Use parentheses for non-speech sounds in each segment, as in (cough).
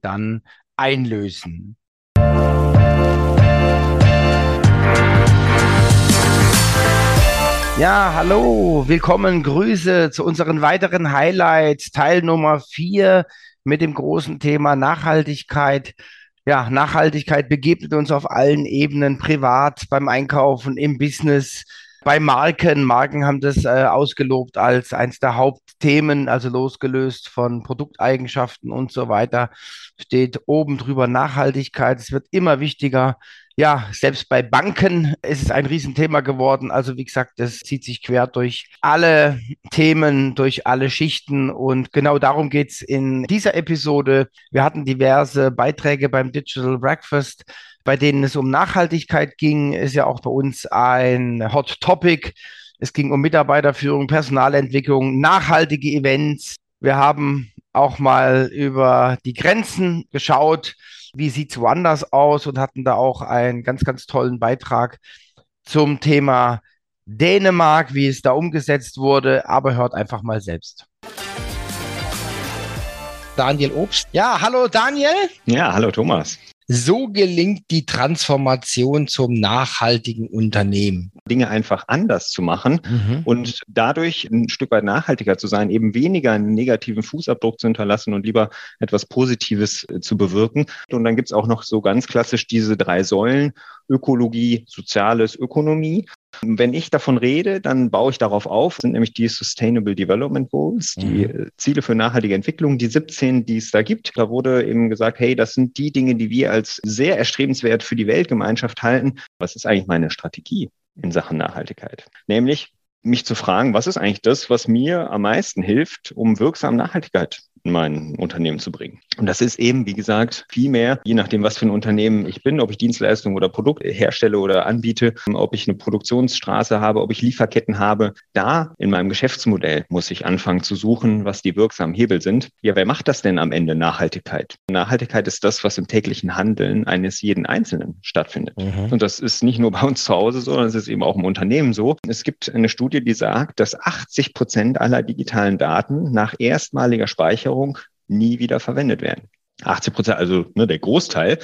dann einlösen. Ja, hallo, willkommen, Grüße zu unseren weiteren Highlights, Teil Nummer 4 mit dem großen Thema Nachhaltigkeit. Ja, Nachhaltigkeit begegnet uns auf allen Ebenen, privat, beim Einkaufen, im Business, bei Marken. Marken haben das äh, ausgelobt als eines der Hauptthemen, also losgelöst von Produkteigenschaften und so weiter, steht oben drüber Nachhaltigkeit. Es wird immer wichtiger ja, selbst bei Banken ist es ein Riesenthema geworden. Also wie gesagt, das zieht sich quer durch alle Themen, durch alle Schichten. Und genau darum geht's in dieser Episode. Wir hatten diverse Beiträge beim Digital Breakfast, bei denen es um Nachhaltigkeit ging. Ist ja auch bei uns ein Hot Topic. Es ging um Mitarbeiterführung, Personalentwicklung, nachhaltige Events. Wir haben auch mal über die Grenzen geschaut wie sieht es woanders aus und hatten da auch einen ganz, ganz tollen Beitrag zum Thema Dänemark, wie es da umgesetzt wurde, aber hört einfach mal selbst. Daniel Obst. Ja, hallo Daniel. Ja, hallo Thomas. So gelingt die Transformation zum nachhaltigen Unternehmen. Dinge einfach anders zu machen mhm. und dadurch ein Stück weit nachhaltiger zu sein, eben weniger einen negativen Fußabdruck zu hinterlassen und lieber etwas Positives äh, zu bewirken. Und dann gibt's auch noch so ganz klassisch diese drei Säulen, Ökologie, Soziales, Ökonomie. Wenn ich davon rede, dann baue ich darauf auf, das sind nämlich die Sustainable Development Goals, die mhm. Ziele für nachhaltige Entwicklung, die 17, die es da gibt. Da wurde eben gesagt, hey, das sind die Dinge, die wir als sehr erstrebenswert für die Weltgemeinschaft halten. Was ist eigentlich meine Strategie in Sachen Nachhaltigkeit? Nämlich mich zu fragen, was ist eigentlich das, was mir am meisten hilft, um wirksam Nachhaltigkeit in mein Unternehmen zu bringen. Und das ist eben, wie gesagt, viel mehr, je nachdem, was für ein Unternehmen ich bin, ob ich Dienstleistungen oder Produkte herstelle oder anbiete, ob ich eine Produktionsstraße habe, ob ich Lieferketten habe. Da in meinem Geschäftsmodell muss ich anfangen zu suchen, was die wirksamen Hebel sind. Ja, wer macht das denn am Ende Nachhaltigkeit? Nachhaltigkeit ist das, was im täglichen Handeln eines jeden Einzelnen stattfindet. Mhm. Und das ist nicht nur bei uns zu Hause so, sondern es ist eben auch im Unternehmen so. Es gibt eine Studie, die sagt, dass 80 Prozent aller digitalen Daten nach erstmaliger Speicherung Versicherung nie wieder verwendet werden. 80 Prozent, also ne, der Großteil.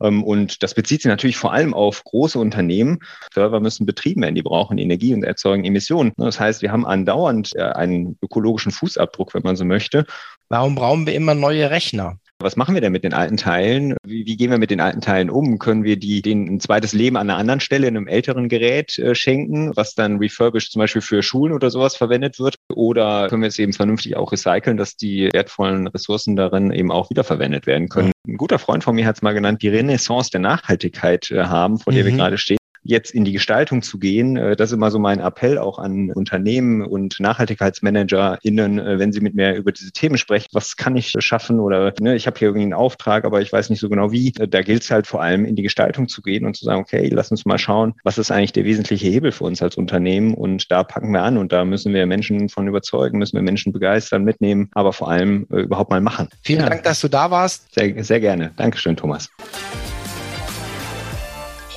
Ähm, und das bezieht sich natürlich vor allem auf große Unternehmen. Server müssen betrieben werden, die brauchen Energie und erzeugen Emissionen. Das heißt, wir haben andauernd äh, einen ökologischen Fußabdruck, wenn man so möchte. Warum brauchen wir immer neue Rechner? Was machen wir denn mit den alten Teilen? Wie, wie, gehen wir mit den alten Teilen um? Können wir die denen ein zweites Leben an einer anderen Stelle in einem älteren Gerät äh, schenken, was dann refurbished zum Beispiel für Schulen oder sowas verwendet wird? Oder können wir es eben vernünftig auch recyceln, dass die wertvollen Ressourcen darin eben auch wiederverwendet werden können? Ein guter Freund von mir hat es mal genannt, die Renaissance der Nachhaltigkeit äh, haben, vor der mhm. wir gerade stehen jetzt in die Gestaltung zu gehen. Äh, das ist immer so mein Appell auch an Unternehmen und NachhaltigkeitsmanagerInnen, äh, wenn sie mit mir über diese Themen sprechen. Was kann ich schaffen? Oder ne, ich habe hier irgendwie einen Auftrag, aber ich weiß nicht so genau wie. Äh, da gilt es halt vor allem in die Gestaltung zu gehen und zu sagen, okay, lass uns mal schauen, was ist eigentlich der wesentliche Hebel für uns als Unternehmen? Und da packen wir an und da müssen wir Menschen von überzeugen, müssen wir Menschen begeistern, mitnehmen, aber vor allem äh, überhaupt mal machen. Vielen ja. Dank, dass du da warst. Sehr, sehr gerne. Dankeschön, Thomas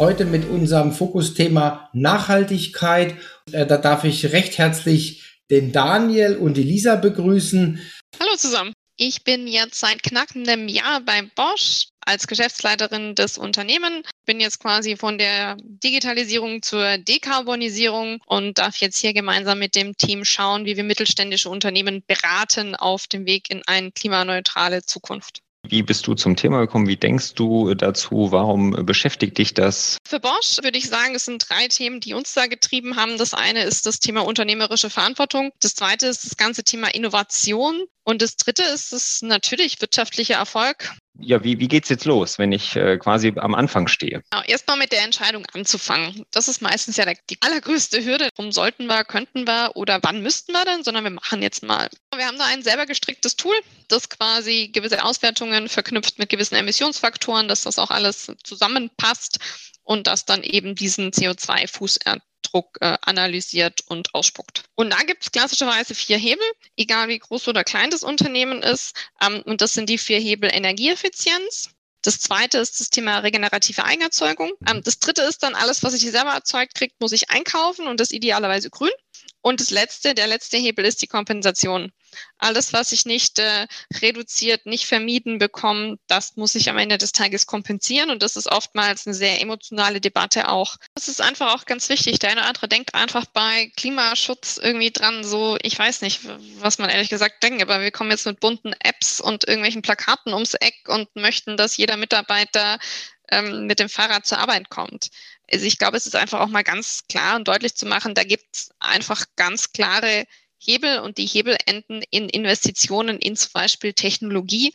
heute mit unserem Fokusthema Nachhaltigkeit. Äh, da darf ich recht herzlich den Daniel und die Lisa begrüßen. Hallo zusammen. Ich bin jetzt seit knackendem Jahr bei Bosch als Geschäftsleiterin des Unternehmens. Bin jetzt quasi von der Digitalisierung zur Dekarbonisierung und darf jetzt hier gemeinsam mit dem Team schauen, wie wir mittelständische Unternehmen beraten auf dem Weg in eine klimaneutrale Zukunft. Wie bist du zum Thema gekommen? Wie denkst du dazu? Warum beschäftigt dich das? Für Bosch würde ich sagen, es sind drei Themen, die uns da getrieben haben. Das eine ist das Thema unternehmerische Verantwortung. Das zweite ist das ganze Thema Innovation. Und das dritte ist es natürlich wirtschaftlicher Erfolg. Ja, wie, wie geht es jetzt los, wenn ich äh, quasi am Anfang stehe? Genau, Erstmal mit der Entscheidung anzufangen. Das ist meistens ja die allergrößte Hürde. Warum sollten wir, könnten wir oder wann müssten wir denn, sondern wir machen jetzt mal. Wir haben da ein selber gestricktes Tool, das quasi gewisse Auswertungen verknüpft mit gewissen Emissionsfaktoren, dass das auch alles zusammenpasst und das dann eben diesen CO2-Fußabdruck Druck äh, analysiert und ausspuckt. Und da gibt es klassischerweise vier Hebel, egal wie groß oder klein das Unternehmen ist. Ähm, und das sind die vier Hebel Energieeffizienz. Das zweite ist das Thema regenerative Eigenerzeugung. Ähm, das dritte ist dann alles, was ich selber erzeugt kriege, muss ich einkaufen und das idealerweise grün. Und das letzte, der letzte Hebel ist die Kompensation. Alles, was ich nicht äh, reduziert, nicht vermieden bekomme, das muss ich am Ende des Tages kompensieren. Und das ist oftmals eine sehr emotionale Debatte auch. Das ist einfach auch ganz wichtig. Der eine oder andere denkt einfach bei Klimaschutz irgendwie dran, so, ich weiß nicht, was man ehrlich gesagt denkt, aber wir kommen jetzt mit bunten Apps und irgendwelchen Plakaten ums Eck und möchten, dass jeder Mitarbeiter ähm, mit dem Fahrrad zur Arbeit kommt. Also ich glaube, es ist einfach auch mal ganz klar und deutlich zu machen, da gibt es einfach ganz klare Hebel und die Hebel enden in Investitionen in zum Beispiel Technologie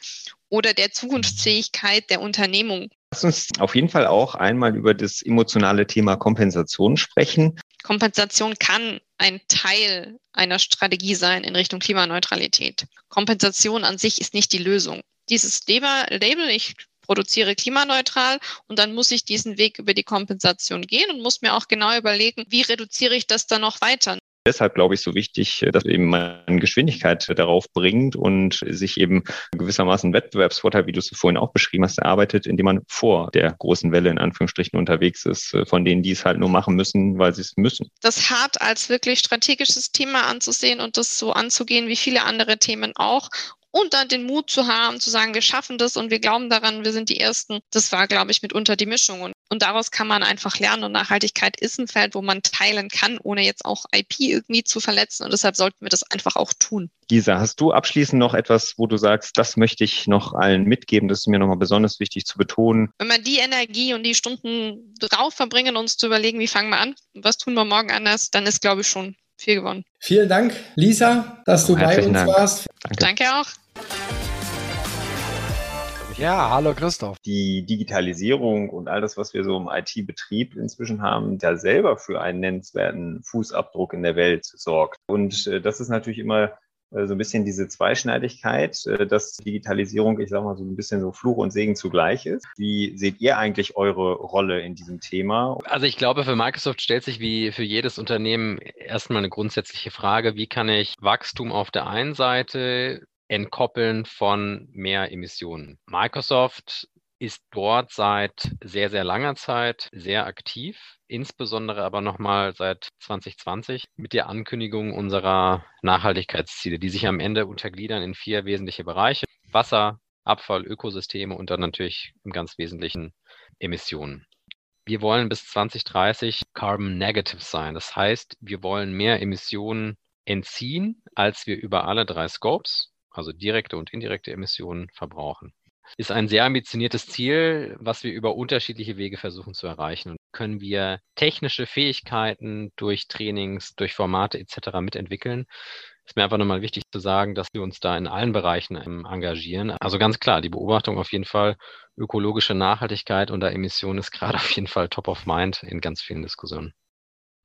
oder der Zukunftsfähigkeit der Unternehmung. Lass uns auf jeden Fall auch einmal über das emotionale Thema Kompensation sprechen. Kompensation kann ein Teil einer Strategie sein in Richtung Klimaneutralität. Kompensation an sich ist nicht die Lösung. Dieses Label, ich produziere klimaneutral und dann muss ich diesen Weg über die Kompensation gehen und muss mir auch genau überlegen, wie reduziere ich das dann noch weiter. Deshalb glaube ich so wichtig, dass eben man Geschwindigkeit darauf bringt und sich eben gewissermaßen Wettbewerbsvorteil, wie du es vorhin auch beschrieben hast, erarbeitet, indem man vor der großen Welle in Anführungsstrichen unterwegs ist, von denen, die es halt nur machen müssen, weil sie es müssen. Das hart als wirklich strategisches Thema anzusehen und das so anzugehen wie viele andere Themen auch und dann den Mut zu haben, zu sagen, wir schaffen das und wir glauben daran, wir sind die Ersten. Das war, glaube ich, mitunter die Mischung. Und, und daraus kann man einfach lernen. Und Nachhaltigkeit ist ein Feld, wo man teilen kann, ohne jetzt auch IP irgendwie zu verletzen. Und deshalb sollten wir das einfach auch tun. Gisa, hast du abschließend noch etwas, wo du sagst, das möchte ich noch allen mitgeben, das ist mir nochmal besonders wichtig zu betonen? Wenn wir die Energie und die Stunden drauf verbringen, uns zu überlegen, wie fangen wir an, was tun wir morgen anders, dann ist, glaube ich, schon viel gewonnen. Vielen Dank, Lisa, dass du oh, bei uns Dank. warst. Danke. Danke auch. Ja, hallo Christoph. Die Digitalisierung und all das, was wir so im IT-Betrieb inzwischen haben, da selber für einen nennenswerten Fußabdruck in der Welt sorgt. Und äh, das ist natürlich immer äh, so ein bisschen diese Zweischneidigkeit, äh, dass Digitalisierung, ich sag mal, so ein bisschen so Fluch und Segen zugleich ist. Wie seht ihr eigentlich eure Rolle in diesem Thema? Also ich glaube, für Microsoft stellt sich wie für jedes Unternehmen erstmal eine grundsätzliche Frage, wie kann ich Wachstum auf der einen Seite Entkoppeln von mehr Emissionen. Microsoft ist dort seit sehr, sehr langer Zeit sehr aktiv, insbesondere aber nochmal seit 2020 mit der Ankündigung unserer Nachhaltigkeitsziele, die sich am Ende untergliedern in vier wesentliche Bereiche. Wasser, Abfall, Ökosysteme und dann natürlich im ganz Wesentlichen Emissionen. Wir wollen bis 2030 Carbon Negative sein. Das heißt, wir wollen mehr Emissionen entziehen, als wir über alle drei Scopes, also direkte und indirekte Emissionen, verbrauchen. Ist ein sehr ambitioniertes Ziel, was wir über unterschiedliche Wege versuchen zu erreichen. Und können wir technische Fähigkeiten durch Trainings, durch Formate etc. mitentwickeln, ist mir einfach nochmal wichtig zu sagen, dass wir uns da in allen Bereichen ähm, engagieren. Also ganz klar, die Beobachtung auf jeden Fall, ökologische Nachhaltigkeit unter Emissionen ist gerade (laughs) auf jeden Fall top of mind in ganz vielen Diskussionen.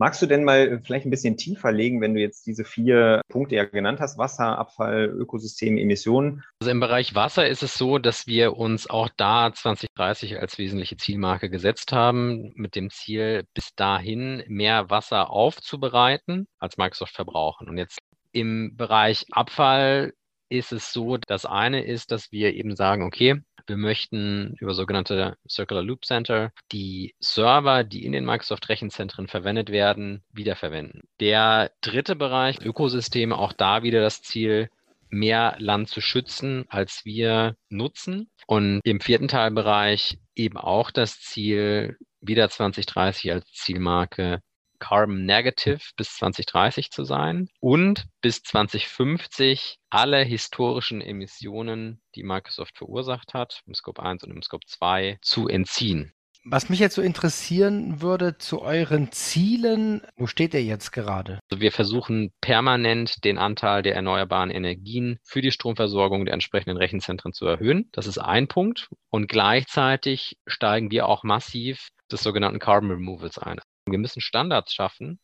Magst du denn mal vielleicht ein bisschen tiefer legen, wenn du jetzt diese vier Punkte ja genannt hast, Wasser, Abfall, Ökosystem, Emissionen? Also im Bereich Wasser ist es so, dass wir uns auch da 2030 als wesentliche Zielmarke gesetzt haben, mit dem Ziel, bis dahin mehr Wasser aufzubereiten, als Microsoft verbrauchen. Und jetzt im Bereich Abfall ist es so, das eine ist, dass wir eben sagen, okay, wir möchten über sogenannte Circular Loop Center die Server, die in den Microsoft Rechenzentren verwendet werden, wiederverwenden. Der dritte Bereich, Ökosysteme, auch da wieder das Ziel, mehr Land zu schützen, als wir nutzen. Und im vierten Teilbereich eben auch das Ziel, wieder 2030 als Zielmarke Carbon Negative bis 2030 zu sein und bis 2050 alle historischen Emissionen, die Microsoft verursacht hat, im Scope 1 und im Scope 2, zu entziehen. Was mich jetzt so interessieren würde zu euren Zielen, wo steht ihr jetzt gerade? Also wir versuchen permanent den Anteil der erneuerbaren Energien für die Stromversorgung der entsprechenden Rechenzentren zu erhöhen. Das ist ein Punkt. Und gleichzeitig steigen wir auch massiv des sogenannten Carbon Removals ein. Wir müssen Standards schaffen,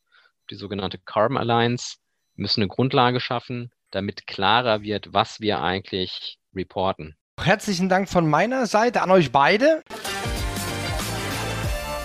die sogenannte Carbon Alliance, wir müssen eine Grundlage schaffen, damit klarer wird, was wir eigentlich reporten. Herzlichen Dank von meiner Seite an euch beide.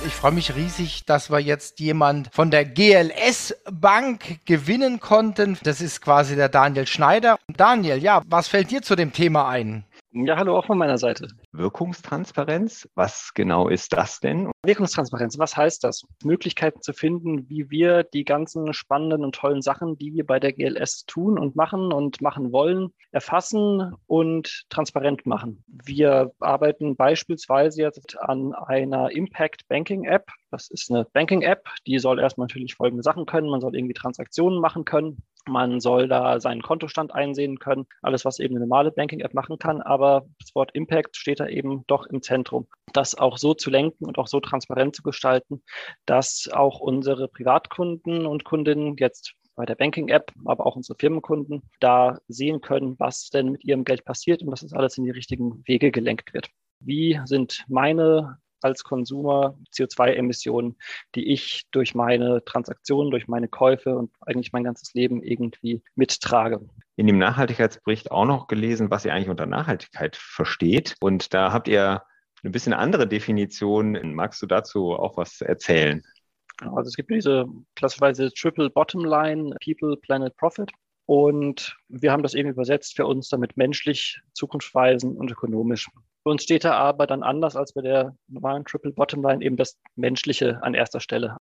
Ich freue mich riesig, dass wir jetzt jemand von der GLS Bank gewinnen konnten. Das ist quasi der Daniel Schneider. Daniel, ja, was fällt dir zu dem Thema ein? Ja, hallo auch von meiner Seite. Wirkungstransparenz, was genau ist das denn? Wirkungstransparenz, was heißt das? Möglichkeiten zu finden, wie wir die ganzen spannenden und tollen Sachen, die wir bei der GLS tun und machen und machen wollen, erfassen und transparent machen. Wir arbeiten beispielsweise jetzt an einer Impact Banking App. Das ist eine Banking App, die soll erstmal natürlich folgende Sachen können. Man soll irgendwie Transaktionen machen können. Man soll da seinen Kontostand einsehen können, alles, was eben eine normale Banking-App machen kann. Aber das Wort Impact steht da eben doch im Zentrum. Das auch so zu lenken und auch so transparent zu gestalten, dass auch unsere Privatkunden und Kundinnen jetzt bei der Banking-App, aber auch unsere Firmenkunden da sehen können, was denn mit ihrem Geld passiert und dass das alles in die richtigen Wege gelenkt wird. Wie sind meine als Konsumer CO2-Emissionen, die ich durch meine Transaktionen, durch meine Käufe und eigentlich mein ganzes Leben irgendwie mittrage. In dem Nachhaltigkeitsbericht auch noch gelesen, was ihr eigentlich unter Nachhaltigkeit versteht. Und da habt ihr eine bisschen andere Definition. Magst du dazu auch was erzählen? Also es gibt diese klassischerweise Triple Bottom Line, People, Planet, Profit. Und wir haben das eben übersetzt für uns damit menschlich, zukunftsweisend und ökonomisch. Für uns steht da aber dann anders als bei der normalen Triple Bottom Line eben das Menschliche an erster Stelle.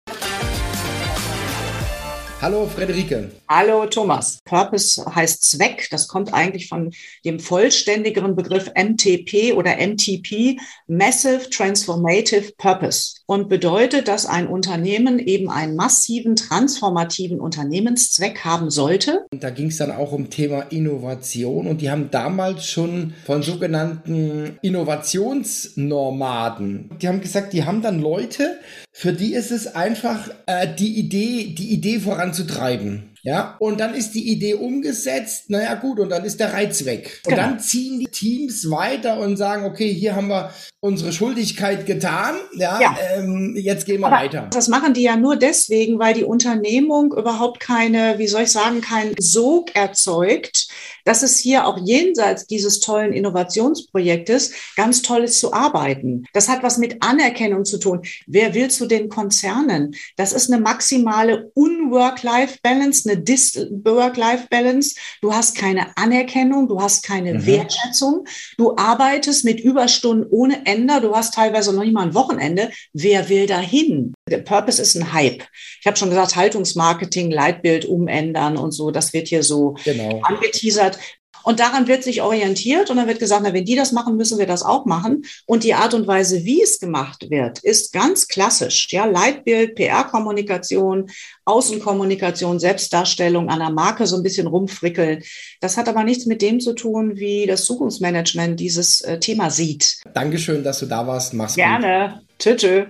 Hallo Frederike. Hallo Thomas. Purpose heißt Zweck. Das kommt eigentlich von dem vollständigeren Begriff MTP oder MTP, Massive Transformative Purpose, und bedeutet, dass ein Unternehmen eben einen massiven transformativen Unternehmenszweck haben sollte. Und da ging es dann auch um Thema Innovation und die haben damals schon von sogenannten Innovationsnormaden. Die haben gesagt, die haben dann Leute, für die ist es einfach äh, die Idee, die Idee voranzutreiben. Ja, und dann ist die Idee umgesetzt, naja gut, und dann ist der Reiz weg. Und genau. dann ziehen die Teams weiter und sagen, okay, hier haben wir unsere Schuldigkeit getan, ja, ja. Ähm, jetzt gehen wir Aber weiter. Das machen die ja nur deswegen, weil die Unternehmung überhaupt keine, wie soll ich sagen, keinen Sog erzeugt, dass es hier auch jenseits dieses tollen Innovationsprojektes ganz toll ist zu arbeiten. Das hat was mit Anerkennung zu tun. Wer will zu den Konzernen? Das ist eine maximale Un-Work-Life-Balance, eine Dis-Work-Life-Balance. Du hast keine Anerkennung, du hast keine mhm. Wertschätzung. Du arbeitest mit Überstunden ohne Ende. Du hast teilweise noch nicht mal ein Wochenende. Wer will dahin? Der Purpose ist ein Hype. Ich habe schon gesagt, Haltungsmarketing, Leitbild umändern und so. Das wird hier so genau. angeteasert. Und daran wird sich orientiert und dann wird gesagt, na, wenn die das machen, müssen wir das auch machen. Und die Art und Weise, wie es gemacht wird, ist ganz klassisch. Ja, Leitbild, PR-Kommunikation, Außenkommunikation, Selbstdarstellung an der Marke so ein bisschen rumfrickeln. Das hat aber nichts mit dem zu tun, wie das Zukunftsmanagement dieses äh, Thema sieht. Dankeschön, dass du da warst. Mach's Gerne. gut. Gerne. Tschö.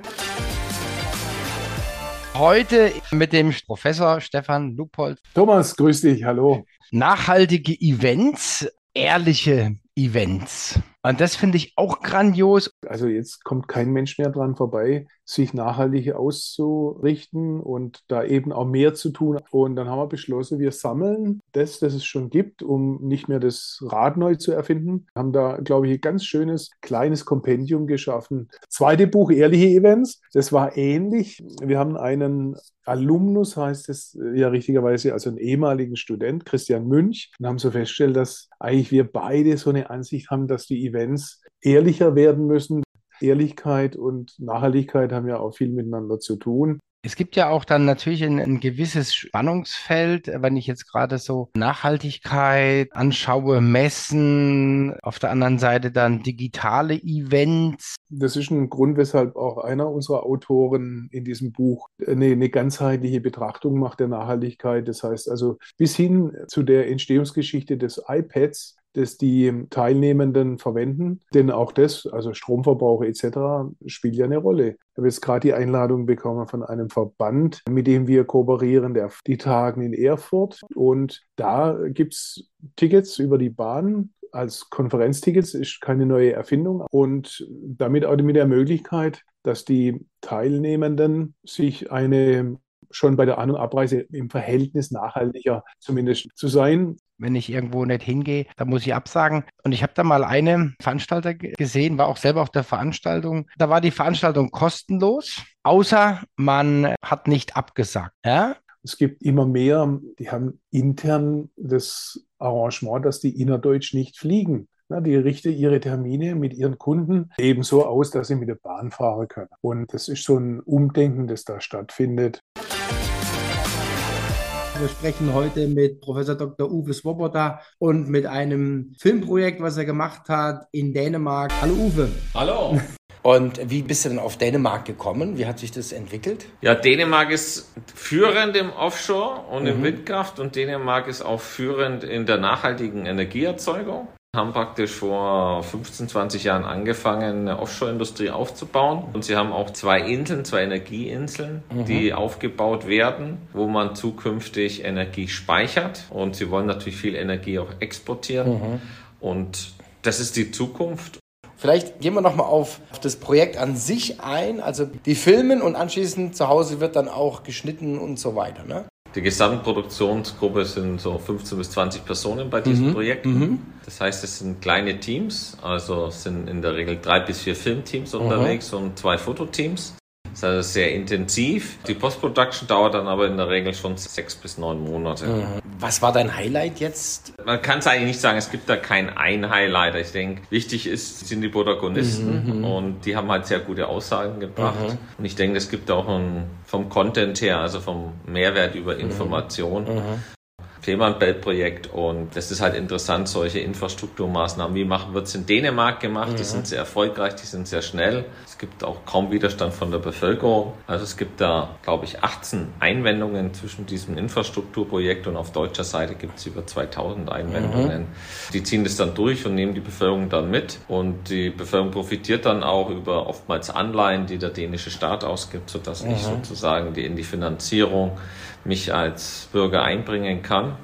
Heute mit dem Professor Stefan Lupold. Thomas, grüß dich. Hallo nachhaltige Events, ehrliche Events. Und das finde ich auch grandios. Also jetzt kommt kein Mensch mehr dran vorbei, sich nachhaltig auszurichten und da eben auch mehr zu tun. Und dann haben wir beschlossen, wir sammeln das, das es schon gibt, um nicht mehr das Rad neu zu erfinden. Haben da, glaube ich, ein ganz schönes kleines Kompendium geschaffen. Zweite Buch, Ehrliche Events, das war ähnlich. Wir haben einen Alumnus, heißt es ja richtigerweise, also einen ehemaligen Student, Christian Münch, und haben so festgestellt, dass eigentlich wir beide so eine Ansicht haben, dass die Events ehrlicher werden müssen. Ehrlichkeit und Nachhaltigkeit haben ja auch viel miteinander zu tun. Es gibt ja auch dann natürlich ein, ein, gewisses Spannungsfeld, wenn ich jetzt gerade so Nachhaltigkeit anschaue, Messen, auf der anderen Seite dann digitale Events. Das ist ein Grund, weshalb auch einer unserer Autoren in diesem Buch eine, eine ganzheitliche Betrachtung macht der Nachhaltigkeit. Das heißt also bis hin zu der Entstehungsgeschichte des iPads das die Teilnehmenden verwenden. Denn auch das, also Stromverbrauch etc., spielt ja eine Rolle. Ich habe jetzt gerade die Einladung bekommen von einem Verband, mit dem wir kooperieren, der die Tagen in Erfurt. Und da gibt es Tickets über die Bahn als Konferenztickets ist keine neue Erfindung und damit auch mit der Möglichkeit, dass die Teilnehmenden sich eine schon bei der An- und Abreise im Verhältnis nachhaltiger zumindest zu sein. Wenn ich irgendwo nicht hingehe, dann muss ich absagen. Und ich habe da mal eine Veranstalter gesehen, war auch selber auf der Veranstaltung. Da war die Veranstaltung kostenlos, außer man hat nicht abgesagt. Ja? Es gibt immer mehr, die haben intern das Arrangement, dass die innerdeutsch nicht fliegen. Die richten ihre Termine mit ihren Kunden eben so aus, dass sie mit der Bahn fahren können. Und das ist so ein Umdenken, das da stattfindet. Wir sprechen heute mit Professor Dr. Uwe Swoboda und mit einem Filmprojekt, was er gemacht hat in Dänemark. Hallo Uwe. Hallo. (laughs) Und wie bist du denn auf Dänemark gekommen? Wie hat sich das entwickelt? Ja, Dänemark ist führend im Offshore und mhm. in Windkraft und Dänemark ist auch führend in der nachhaltigen Energieerzeugung haben praktisch vor 15, 20 Jahren angefangen, eine Offshore-Industrie aufzubauen. Und sie haben auch zwei Inseln, zwei Energieinseln, mhm. die aufgebaut werden, wo man zukünftig Energie speichert. Und sie wollen natürlich viel Energie auch exportieren. Mhm. Und das ist die Zukunft. Vielleicht gehen wir nochmal auf das Projekt an sich ein. Also die filmen und anschließend zu Hause wird dann auch geschnitten und so weiter. Ne? Die Gesamtproduktionsgruppe sind so 15 bis 20 Personen bei diesem mhm. Projekt. Mhm. Das heißt, es sind kleine Teams, also sind in der Regel drei bis vier Filmteams mhm. unterwegs und zwei Fototeams. Das ist also sehr intensiv. Die Post-Production dauert dann aber in der Regel schon sechs bis neun Monate. Mhm. Was war dein Highlight jetzt? Man kann es eigentlich nicht sagen, es gibt da kein ein Highlight. Ich denke, wichtig ist, sind die Protagonisten mhm, mhm. und die haben halt sehr gute Aussagen gebracht. Mhm. Und ich denke, es gibt auch ein, vom Content her, also vom Mehrwert über. Information, mhm. Fehmarnbelt-Projekt und das ist halt interessant, solche Infrastrukturmaßnahmen. Wie machen wird es in Dänemark gemacht? Mhm. Die sind sehr erfolgreich, die sind sehr schnell. Es gibt auch kaum Widerstand von der Bevölkerung. Also es gibt da, glaube ich, 18 Einwendungen zwischen diesem Infrastrukturprojekt und auf deutscher Seite gibt es über 2000 Einwendungen. Mhm. Die ziehen das dann durch und nehmen die Bevölkerung dann mit und die Bevölkerung profitiert dann auch über oftmals Anleihen, die der dänische Staat ausgibt, sodass mhm. ich sozusagen die in die Finanzierung mich als Bürger einbringen kann.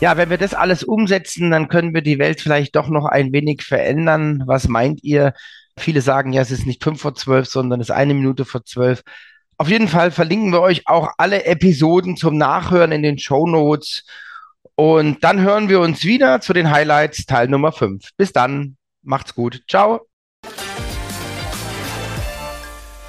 Ja, wenn wir das alles umsetzen, dann können wir die Welt vielleicht doch noch ein wenig verändern. Was meint ihr? Viele sagen ja, es ist nicht fünf vor zwölf, sondern es ist eine Minute vor zwölf. Auf jeden Fall verlinken wir euch auch alle Episoden zum Nachhören in den Show Notes. Und dann hören wir uns wieder zu den Highlights Teil Nummer 5. Bis dann. Macht's gut. Ciao.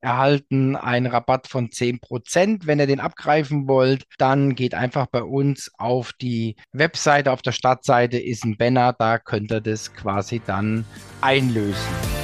erhalten einen Rabatt von 10%. Wenn ihr den abgreifen wollt, dann geht einfach bei uns auf die Webseite. Auf der Startseite ist ein Banner, da könnt ihr das quasi dann einlösen.